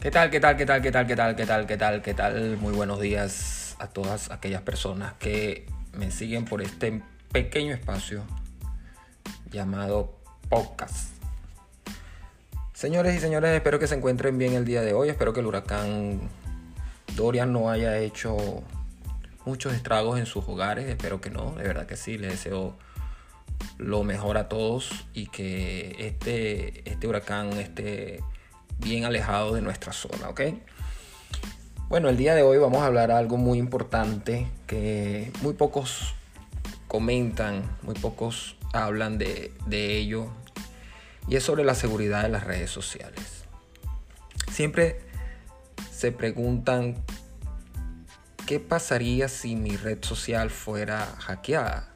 ¿Qué tal, qué tal, qué tal, qué tal, qué tal, qué tal, qué tal, qué tal? Muy buenos días a todas aquellas personas que me siguen por este pequeño espacio llamado podcast. Señores y señores, espero que se encuentren bien el día de hoy. Espero que el huracán Dorian no haya hecho muchos estragos en sus hogares. Espero que no, de verdad que sí. Les deseo lo mejor a todos y que este, este huracán esté bien alejado de nuestra zona, ¿ok? Bueno, el día de hoy vamos a hablar algo muy importante que muy pocos comentan, muy pocos hablan de, de ello y es sobre la seguridad de las redes sociales. Siempre se preguntan qué pasaría si mi red social fuera hackeada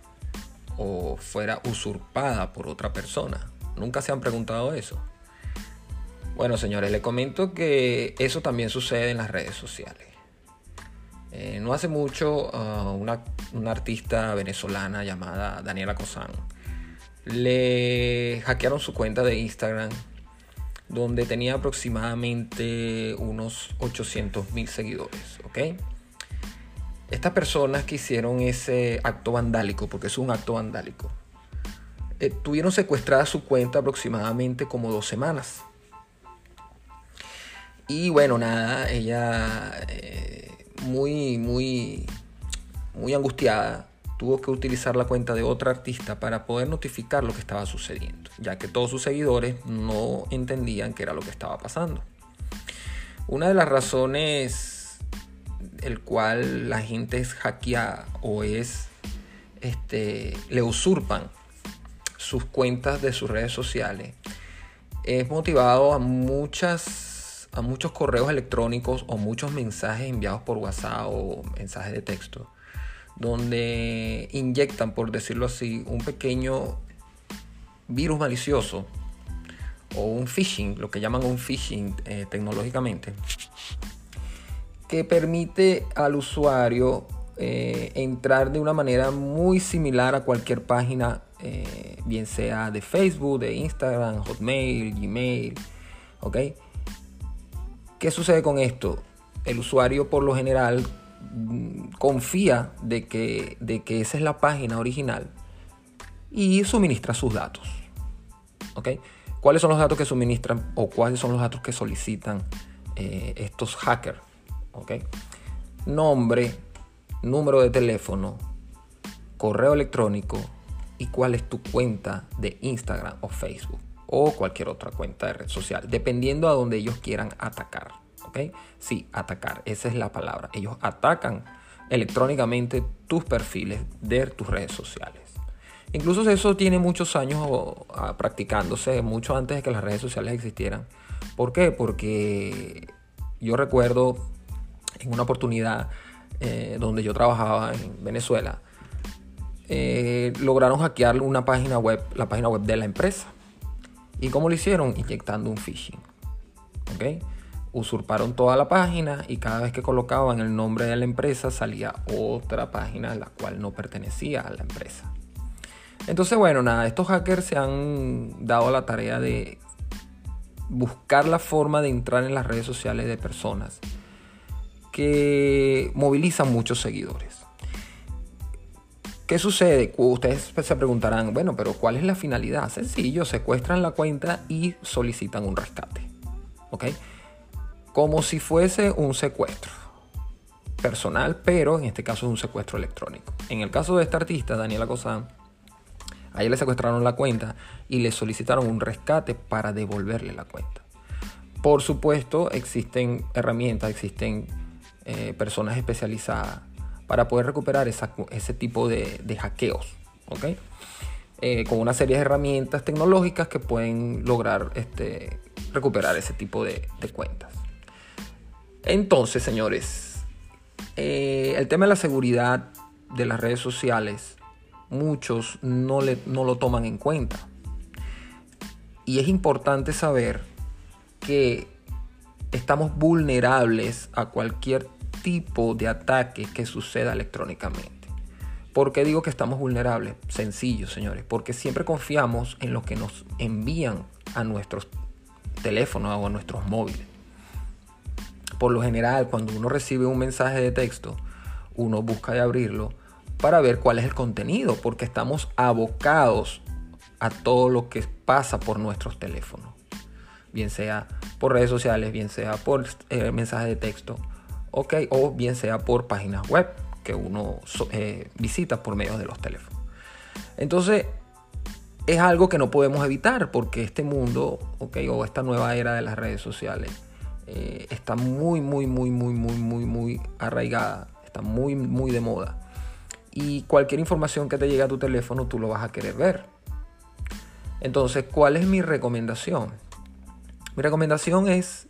o fuera usurpada por otra persona. Nunca se han preguntado eso. Bueno, señores, les comento que eso también sucede en las redes sociales. Eh, no hace mucho, uh, una, artista venezolana llamada Daniela Cosán le hackearon su cuenta de Instagram, donde tenía aproximadamente unos 800 mil seguidores. ¿ok? Estas personas que hicieron ese acto vandálico, porque es un acto vandálico, eh, tuvieron secuestrada su cuenta aproximadamente como dos semanas. Y bueno, nada, ella eh, muy, muy, muy angustiada tuvo que utilizar la cuenta de otra artista para poder notificar lo que estaba sucediendo, ya que todos sus seguidores no entendían qué era lo que estaba pasando. Una de las razones el cual la gente es hackeada o es este, le usurpan sus cuentas de sus redes sociales es motivado a muchas a muchos correos electrónicos o muchos mensajes enviados por WhatsApp o mensajes de texto, donde inyectan, por decirlo así, un pequeño virus malicioso o un phishing, lo que llaman un phishing eh, tecnológicamente, que permite al usuario eh, entrar de una manera muy similar a cualquier página, eh, bien sea de Facebook, de Instagram, Hotmail, Gmail, ¿ok? ¿Qué sucede con esto? El usuario por lo general mm, confía de que, de que esa es la página original y suministra sus datos. ¿Ok? ¿Cuáles son los datos que suministran o cuáles son los datos que solicitan eh, estos hackers? ¿Ok? Nombre, número de teléfono, correo electrónico y cuál es tu cuenta de Instagram o Facebook o cualquier otra cuenta de red social, dependiendo a donde ellos quieran atacar. ¿Ok? Sí, atacar, esa es la palabra. Ellos atacan electrónicamente tus perfiles de tus redes sociales. Incluso eso tiene muchos años practicándose, mucho antes de que las redes sociales existieran. ¿Por qué? Porque yo recuerdo en una oportunidad eh, donde yo trabajaba en Venezuela, eh, lograron hackear una página web, la página web de la empresa. ¿Y cómo lo hicieron? Inyectando un phishing. ¿Ok? Usurparon toda la página y cada vez que colocaban el nombre de la empresa salía otra página la cual no pertenecía a la empresa. Entonces, bueno, nada, estos hackers se han dado la tarea de buscar la forma de entrar en las redes sociales de personas que movilizan muchos seguidores. ¿Qué sucede? Ustedes se preguntarán, bueno, pero ¿cuál es la finalidad? Sencillo, secuestran la cuenta y solicitan un rescate. ¿Ok? Como si fuese un secuestro personal, pero en este caso es un secuestro electrónico. En el caso de esta artista, Daniela Cosán, a ella le secuestraron la cuenta y le solicitaron un rescate para devolverle la cuenta. Por supuesto, existen herramientas, existen eh, personas especializadas para poder recuperar ese tipo de, hackeos. Eh, con una serie de herramientas tecnológicas que pueden lograr este, recuperar ese tipo de, cuentas. Entonces, señores, eh, el tema de la seguridad de las redes sociales, muchos no, no lo toman en cuenta. Y es importante saber que estamos vulnerables a cualquier tipo de ataque que suceda electrónicamente. ¿Por qué digo que estamos vulnerables? Sencillo, señores, porque siempre confiamos en lo que nos envían a nuestros teléfonos o a nuestros móviles. por lo general, cuando uno recibe un mensaje de texto, uno busca de abrirlo para ver cuál es el contenido, porque estamos abocados a todo lo que pasa por nuestros teléfonos, bien sea por redes sociales, bien sea por eh, mensajes de texto, okay, o bien sea por páginas web que uno eh, visita por medio de los teléfonos. Entonces, es algo que no podemos evitar porque este mundo, okay, o esta nueva era de las redes sociales, eh, está muy, muy, muy, muy, muy, muy, muy arraigada, está muy, muy de moda. Y cualquier información que te llegue a tu teléfono, tú lo vas a querer ver. Entonces, ¿cuál es mi recomendación? Mi recomendación es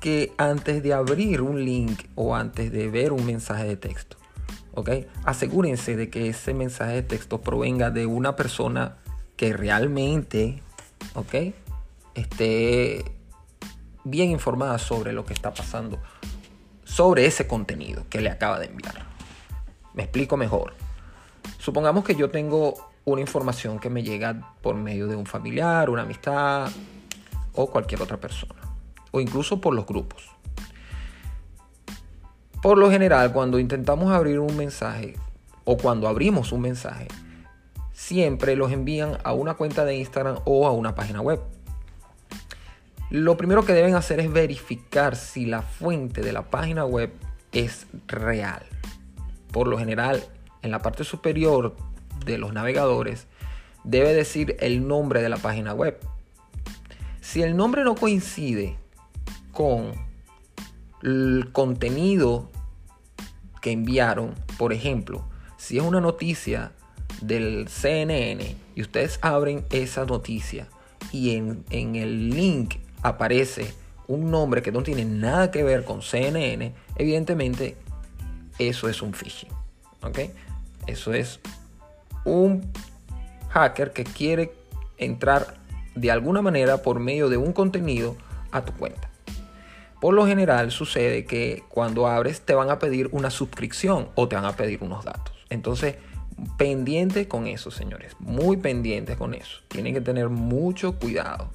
que antes de abrir un link o antes de ver un mensaje de texto, ¿ok? Asegúrense de que ese mensaje de texto provenga de una persona que realmente, ¿ok? Esté bien informada sobre lo que está pasando, sobre ese contenido que le acaba de enviar. Me explico mejor. Supongamos que yo tengo una información que me llega por medio de un familiar, una amistad o cualquier otra persona, o incluso por los grupos. Por lo general, cuando intentamos abrir un mensaje o cuando abrimos un mensaje, siempre los envían a una cuenta de Instagram o a una página web. Lo primero que deben hacer es verificar si la fuente de la página web es real. Por lo general, en la parte superior de los navegadores debe decir el nombre de la página web. Si el nombre no coincide con el contenido que enviaron, por ejemplo, si es una noticia del CNN y ustedes abren esa noticia y en, en el link aparece un nombre que no tiene nada que ver con CNN, evidentemente eso es un phishing. ¿Ok? Eso es un hacker que quiere entrar de alguna manera por medio de un contenido a tu cuenta. Por lo general sucede que cuando abres te van a pedir una suscripción o te van a pedir unos datos. Entonces, pendiente con eso, señores. Muy pendientes con eso. Tienen que tener mucho cuidado.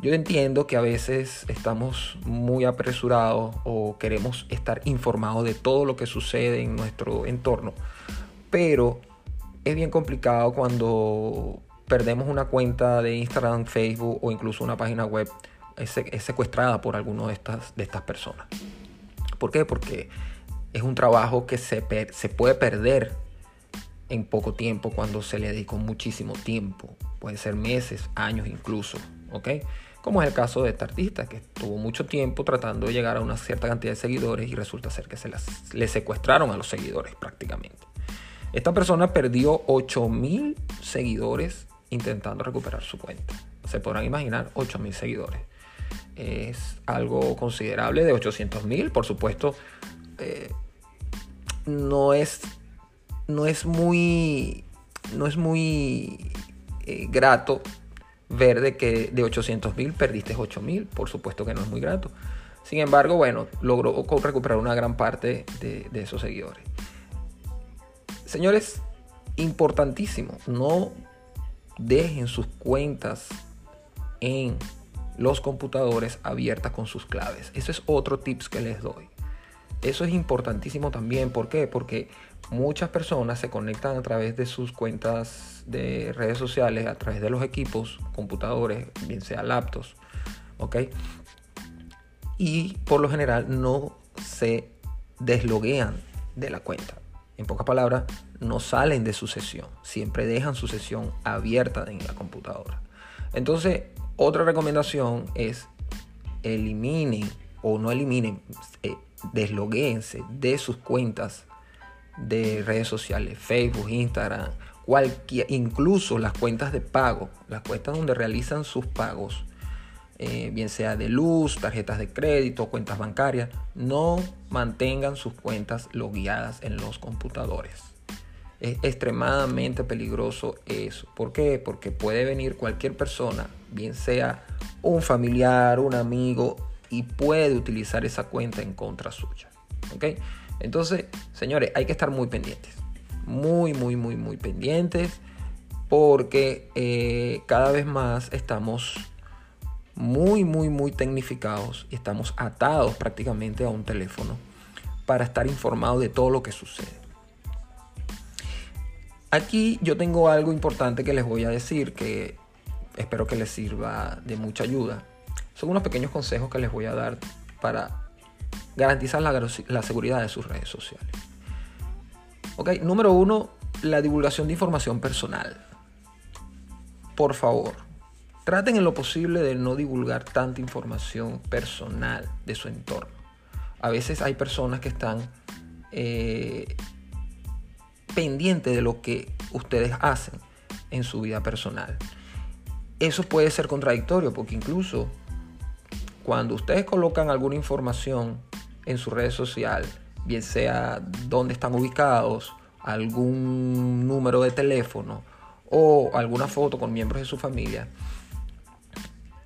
Yo entiendo que a veces estamos muy apresurados o queremos estar informados de todo lo que sucede en nuestro entorno, pero es bien complicado cuando perdemos una cuenta de Instagram, Facebook o incluso una página web es, secuestrada por alguno de estas, de estas personas. ¿Por qué? Porque es un trabajo que se, se puede perder en poco tiempo cuando se le dedicó muchísimo tiempo. Puede ser meses, años incluso. ¿Ok? como es el caso de esta artista que estuvo mucho tiempo tratando de llegar a una cierta cantidad de seguidores y resulta ser que se las, le secuestraron a los seguidores prácticamente. Esta persona perdió 8000 seguidores intentando recuperar su cuenta. Se podrán imaginar 8000 seguidores. Es algo considerable de 800.000, por supuesto. Eh, no es no es muy no es muy eh, grato ver de que de 800 mil perdiste 8 mil, por supuesto que no es muy grato. Sin embargo, bueno, logró recuperar una gran parte de, de esos seguidores. Señores, importantísimo, no dejen sus cuentas en los computadores abiertas con sus claves. Eso es otro tips que les doy. Eso es importantísimo también. ¿Por qué? Porque muchas personas se conectan a través de sus cuentas de redes sociales, a través de los equipos, computadores, bien sea laptops, ¿ok? Y por lo general no se desloguean de la cuenta. En pocas palabras, no salen de su sesión, siempre dejan su sesión abierta en la computadora. Entonces, otra recomendación es eliminen o no eliminen, eh, deslogueense de sus cuentas de redes sociales, Facebook, Instagram, cualquier, incluso las cuentas de pago, las cuentas donde realizan sus pagos, eh, bien sea de luz, tarjetas de crédito, cuentas bancarias, no mantengan sus cuentas logueadas en los computadores. Es extremadamente peligroso eso. ¿Por qué? Porque puede venir cualquier persona, bien sea un familiar, un amigo, y puede utilizar esa cuenta en contra suya. ¿Ok? Entonces, señores, hay que estar muy pendientes. Muy, muy, muy, muy pendientes. Porque eh, cada vez más estamos muy, muy, muy tecnificados y estamos atados prácticamente a un teléfono para estar informados de todo lo que sucede. Aquí yo tengo algo importante que les voy a decir que espero que les sirva de mucha ayuda. Son unos pequeños consejos que les voy a dar para garantizar la, seguridad de sus redes sociales. Ok, número uno, la divulgación de información personal. Por favor, traten en lo posible de no divulgar tanta información personal de su entorno. A veces hay personas que están eh, pendiente de lo que ustedes hacen en su vida personal. Eso puede ser contradictorio porque incluso cuando ustedes colocan alguna información en su red social, bien sea dónde están ubicados, algún número de teléfono o alguna foto con miembros de su familia,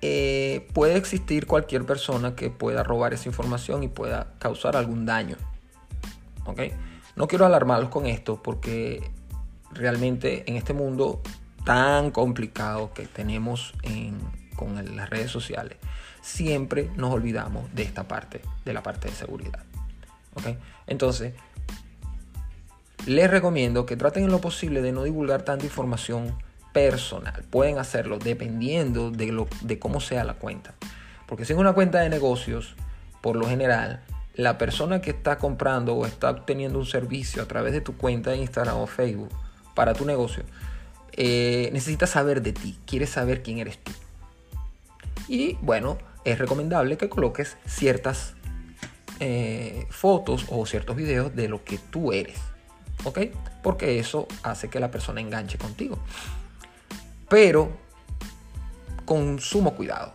eh, puede existir cualquier persona que pueda robar esa información y pueda causar algún daño. ¿Ok? No quiero alarmarlos con esto porque realmente en este mundo tan complicado que tenemos con las redes sociales, siempre nos olvidamos de esta parte, de la parte de seguridad. Entonces, les recomiendo que traten en lo posible de no divulgar tanta información personal. Pueden hacerlo dependiendo de, de cómo sea la cuenta. Porque si es una cuenta de negocios, por lo general, la persona que está comprando o está obteniendo un servicio a través de tu cuenta de Instagram o Facebook para tu negocio, eh, necesita saber de ti, quiere saber quién eres tú. Y bueno, es recomendable que coloques ciertas eh, fotos o ciertos videos de lo que tú eres. ¿Ok? Porque eso hace que la persona enganche contigo. Pero con sumo cuidado.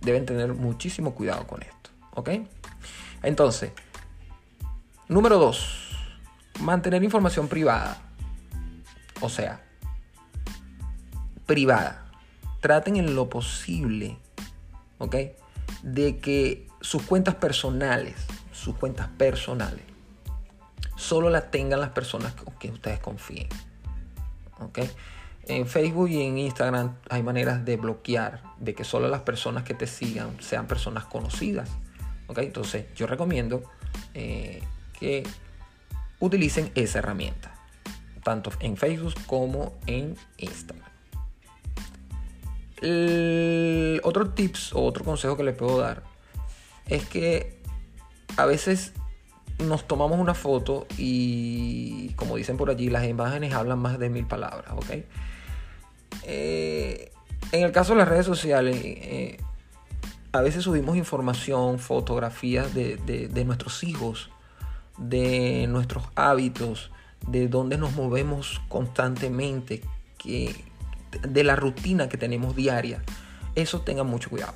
Deben tener muchísimo cuidado con esto. ¿Ok? Entonces, número dos, mantener información privada. O sea, privada. Traten en lo posible, ¿ok? De que sus cuentas personales, sus cuentas personales, solo las tengan las personas con que ustedes confíen. ¿Ok? En Facebook y en Instagram hay maneras de bloquear, de que solo las personas que te sigan sean personas conocidas. Entonces yo recomiendo eh, que utilicen esa herramienta, tanto en Facebook como en Instagram. otro tips o otro consejo que le puedo dar es que a veces nos tomamos una foto y como dicen por allí, las imágenes hablan más de mil palabras, ¿ok? Eh, en el caso de las redes sociales, eh, a veces subimos información, fotografías de, nuestros hijos, de nuestros hábitos, de dónde nos movemos constantemente, que, de la rutina que tenemos diaria. Eso tengan mucho cuidado.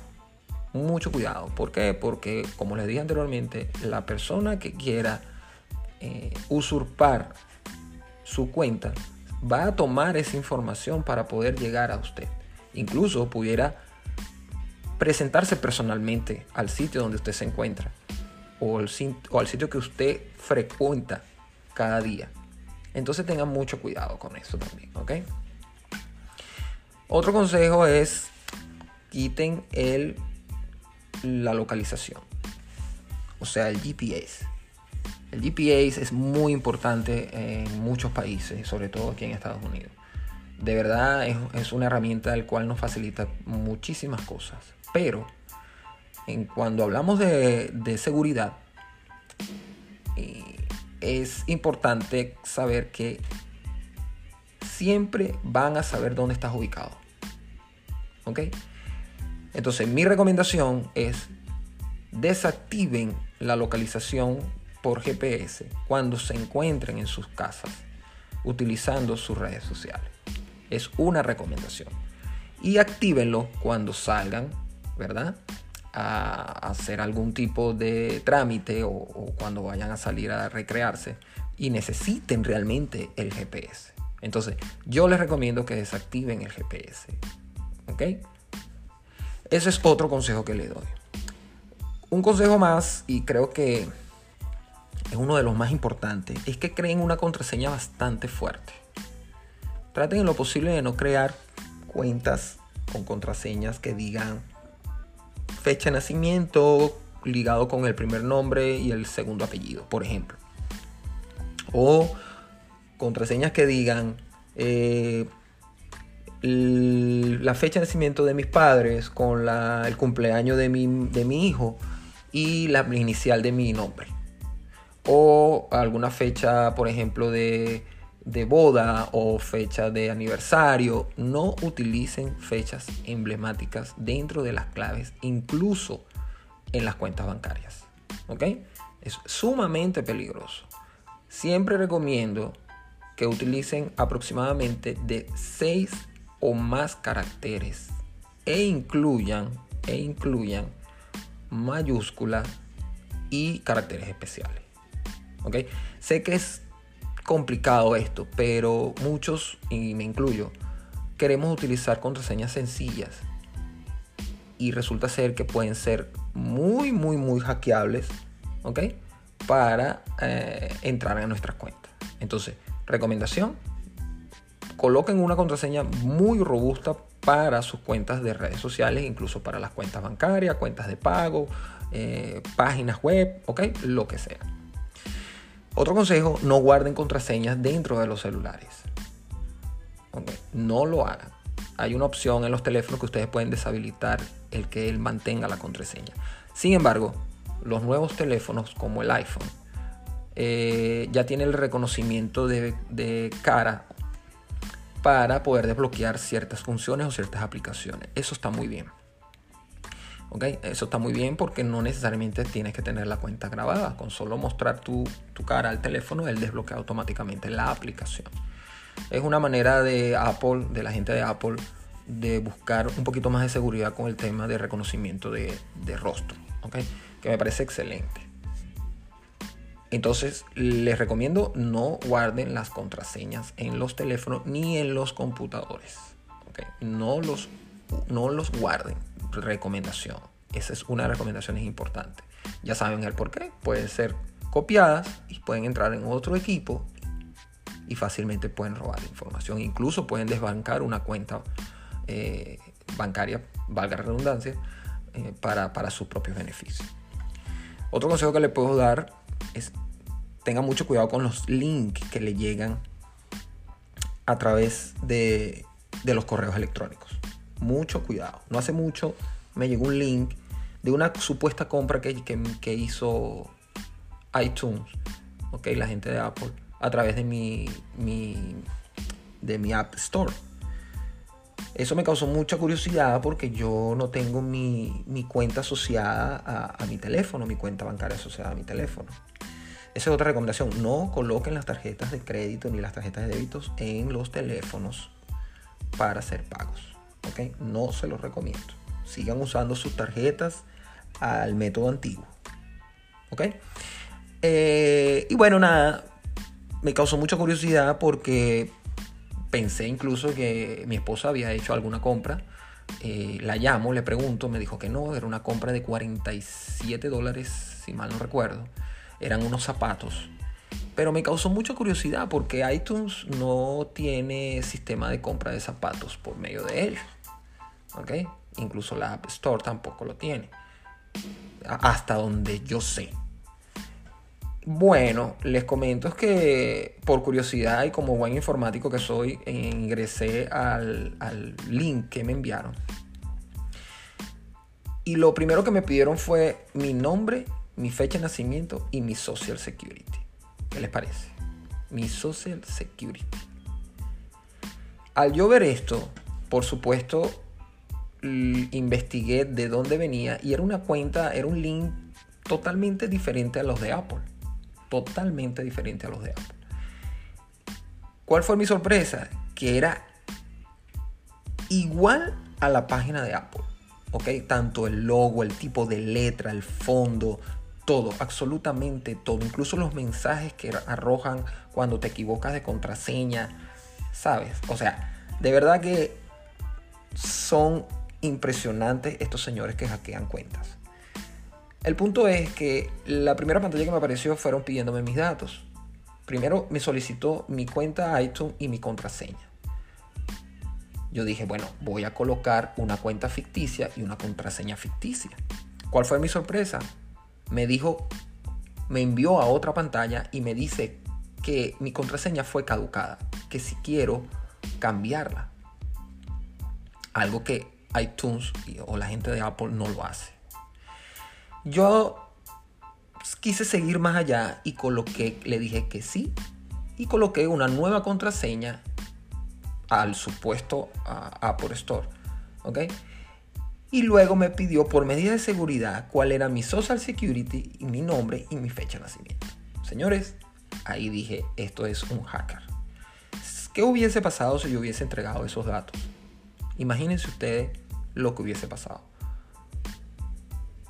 Mucho cuidado. ¿Por qué? Porque, como les dije anteriormente, la persona que quiera eh, usurpar su cuenta va a tomar esa información para poder llegar a usted. Incluso pudiera presentarse personalmente al sitio donde usted se encuentra o, al sitio que usted frecuenta cada día. Entonces tengan mucho cuidado con eso también, ¿ok? Otro consejo es quiten el, la localización, o sea, el GPS. El GPS es muy importante en muchos países, sobre todo aquí en Estados Unidos. De verdad es, es una herramienta del cual nos facilita muchísimas cosas. Pero en, cuando hablamos de, seguridad, eh, es importante saber que siempre van a saber dónde estás ubicado. ¿Ok? Entonces mi recomendación es desactiven la localización por GPS cuando se encuentren en sus casas utilizando sus redes sociales. Es una recomendación. Y actívenlo cuando salgan ¿verdad? A hacer algún tipo de trámite o, cuando vayan a salir a recrearse y necesiten realmente el GPS. Entonces, yo les recomiendo que desactiven el GPS. ¿Ok? Ese es otro consejo que le doy. Un consejo más, y creo que es uno de los más importantes, es que creen una contraseña bastante fuerte. Traten en lo posible de no crear cuentas con contraseñas que digan fecha de nacimiento ligado con el primer nombre y el segundo apellido, por ejemplo. O contraseñas que digan eh, la fecha de nacimiento de mis padres con el cumpleaños de mi, de mi hijo y la inicial de mi nombre. O alguna fecha, por ejemplo, de, de boda o fecha de aniversario. No utilicen fechas emblemáticas dentro de las claves, incluso en las cuentas bancarias. ¿Ok? Es sumamente peligroso. Siempre recomiendo que utilicen aproximadamente de 6 o más caracteres e incluyan, e incluyan mayúsculas y caracteres especiales. ¿Ok? Sé que es complicado esto, pero muchos, y me incluyo, queremos utilizar contraseñas sencillas y resulta ser que pueden ser muy, muy, muy hackeables, ¿ok? Para eh, entrar en nuestras cuentas. Entonces, recomendación, coloquen una contraseña muy robusta para sus cuentas de redes sociales, incluso para las cuentas bancarias, cuentas de pago, eh, páginas web, ¿ok? Lo que sea. Otro consejo, no guarden contraseñas dentro de los celulares. No lo hagan. Hay una opción en los teléfonos que ustedes pueden deshabilitar el que él mantenga la contraseña. Sin embargo, los nuevos teléfonos como el iPhone eh, ya tienen el reconocimiento de, cara para poder desbloquear ciertas funciones o ciertas aplicaciones. Eso está muy bien. Eso está muy bien porque no necesariamente tienes que tener la cuenta grabada. Con solo mostrar tu, tu, cara al teléfono, él desbloquea automáticamente la aplicación. Es una manera de Apple, de la gente de Apple, de buscar un poquito más de seguridad con el tema de reconocimiento de, rostro, que me parece excelente. Entonces les recomiendo no guarden las contraseñas en los teléfonos ni en los computadores. No, los, no los guarden. Recomendación. Esa es una recomendación importante. Ya saben el por qué. Pueden ser copiadas y pueden entrar en otro equipo y fácilmente pueden robar información. Incluso pueden desbancar una cuenta eh, bancaria, valga la redundancia, eh, para, para sus propios beneficios. Otro consejo que le puedo dar es tenga mucho cuidado con los links que le llegan a través de, de los correos electrónicos. Mucho cuidado. No hace mucho me llegó un link de una supuesta compra que, que, hizo iTunes, okay, la gente de Apple, a través de mi, mi, de mi App Store. Eso me causó mucha curiosidad porque yo no tengo mi, cuenta asociada a, mi teléfono, mi cuenta bancaria asociada a mi teléfono. Esa es otra recomendación. No coloquen las tarjetas de crédito ni las tarjetas de débitos en los teléfonos para hacer pagos. ¿Ok? No se los recomiendo. Sigan usando sus tarjetas al método antiguo. ¿Ok? Eh, y bueno, nada. Me causó mucha curiosidad porque pensé incluso que mi esposa había hecho alguna compra. Eh, la llamo, le pregunto, me dijo que no, era una compra de 47 dólares, si mal no recuerdo. Eran unos zapatos. Pero me causó mucha curiosidad porque iTunes no tiene sistema de compra de zapatos por medio de él. ¿Ok? Incluso la App Store tampoco lo tiene. Hasta donde yo sé. Bueno, les comento que por curiosidad y como buen informático que soy, ingresé al, link que me enviaron. Y lo primero que me pidieron fue mi nombre, mi fecha de nacimiento y mi Social Security. ¿Qué les parece? Mi Social Security. Al yo ver esto, por supuesto, investigué de dónde venía y era una cuenta, era un link totalmente diferente a los de Apple totalmente diferente a los de Apple. ¿Cuál fue mi sorpresa? Que era igual a la página de Apple. ¿Ok? Tanto el logo, el tipo de letra, el fondo, todo, absolutamente todo. Incluso los mensajes que arrojan cuando te equivocas de contraseña. ¿Sabes? O sea, de verdad que son impresionantes estos señores que hackean cuentas. El punto es que la primera pantalla que me apareció fueron pidiéndome mis datos. Primero me solicitó mi cuenta iTunes y mi contraseña. Yo dije, bueno, voy a colocar una cuenta ficticia y una contraseña ficticia. ¿Cuál fue mi sorpresa? Me dijo, me envió a otra pantalla y me dice que mi contraseña fue caducada, que si quiero cambiarla. Algo que iTunes o la gente de Apple no lo hace. Yo quise seguir más allá y coloqué, le dije que sí y coloqué una nueva contraseña al supuesto Apple Store. ¿Ok? Y luego me pidió por medida de seguridad cuál era mi social security, mi nombre y mi fecha de nacimiento. Señores, ahí dije, esto es un hacker. ¿Qué hubiese pasado si yo hubiese entregado esos datos? Imagínense ustedes lo que hubiese pasado.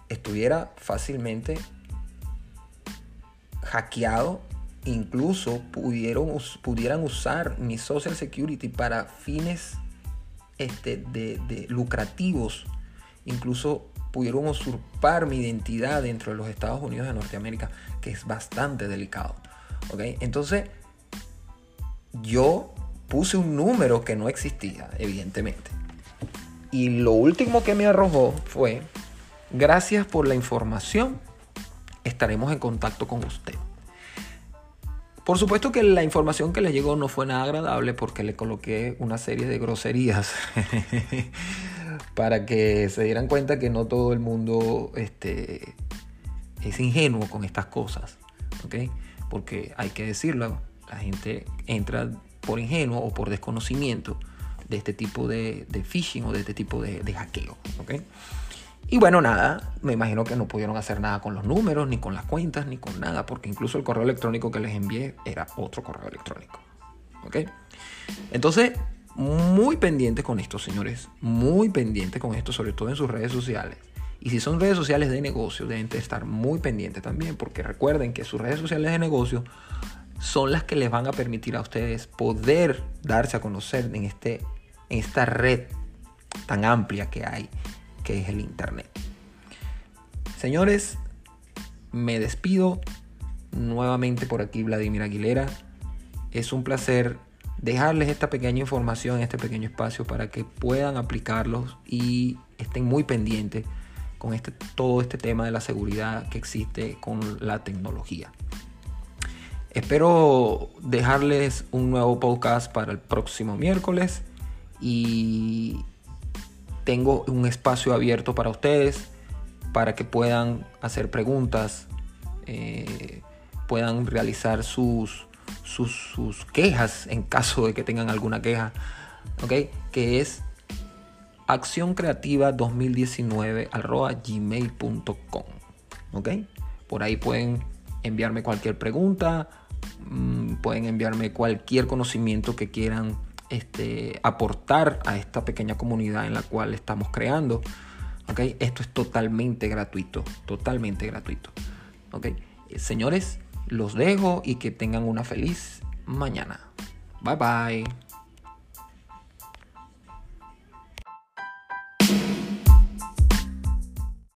Estuviera fácilmente hackeado, incluso pudieron, pudieran usar mi social security para fines este, de, lucrativos, incluso pudieron usurpar mi identidad dentro de los Estados Unidos de Norteamérica, que es bastante delicado. Entonces, yo puse un número que no existía, evidentemente. Y lo último que me arrojó fue, gracias por la información, estaremos en contacto con usted. Por supuesto que la información que le llegó no fue nada agradable porque le coloqué una serie de groserías para que se dieran cuenta que no todo el mundo este, es ingenuo con estas cosas. Porque hay que decirlo, la gente entra por ingenuo o por desconocimiento de este tipo de, phishing o de este tipo de, hackeo. Y bueno, nada, me imagino que no pudieron hacer nada con los números, ni con las cuentas, ni con nada, porque incluso el correo electrónico que les envié era otro correo electrónico. ¿Ok? Entonces, muy pendientes con esto, señores. Muy pendientes con esto, sobre todo en sus redes sociales. Y si son redes sociales de negocio, deben estar muy pendientes también, porque recuerden que sus redes sociales de negocio son las que les van a permitir a ustedes poder darse a conocer en, este, esta red tan amplia que hay que es el Internet. Señores, me despido nuevamente por aquí Vladimir Aguilera. Es un placer dejarles esta pequeña información, este pequeño espacio para que puedan aplicarlos y estén muy pendientes con este, todo este tema de la seguridad que existe con la tecnología. Espero dejarles un nuevo podcast para el próximo miércoles y tengo un espacio abierto para ustedes, para que puedan hacer preguntas, eh, puedan realizar sus, sus, quejas en caso de que tengan alguna queja, ¿ok? Que es accioncreativa2019 gmail.com, ¿ok? Por ahí pueden enviarme cualquier pregunta, mm, pueden enviarme cualquier conocimiento que quieran este, aportar a esta pequeña comunidad en la cual estamos creando. ¿okay? Esto es totalmente gratuito, totalmente gratuito. ¿okay? Señores, los dejo y que tengan una feliz mañana. Bye bye.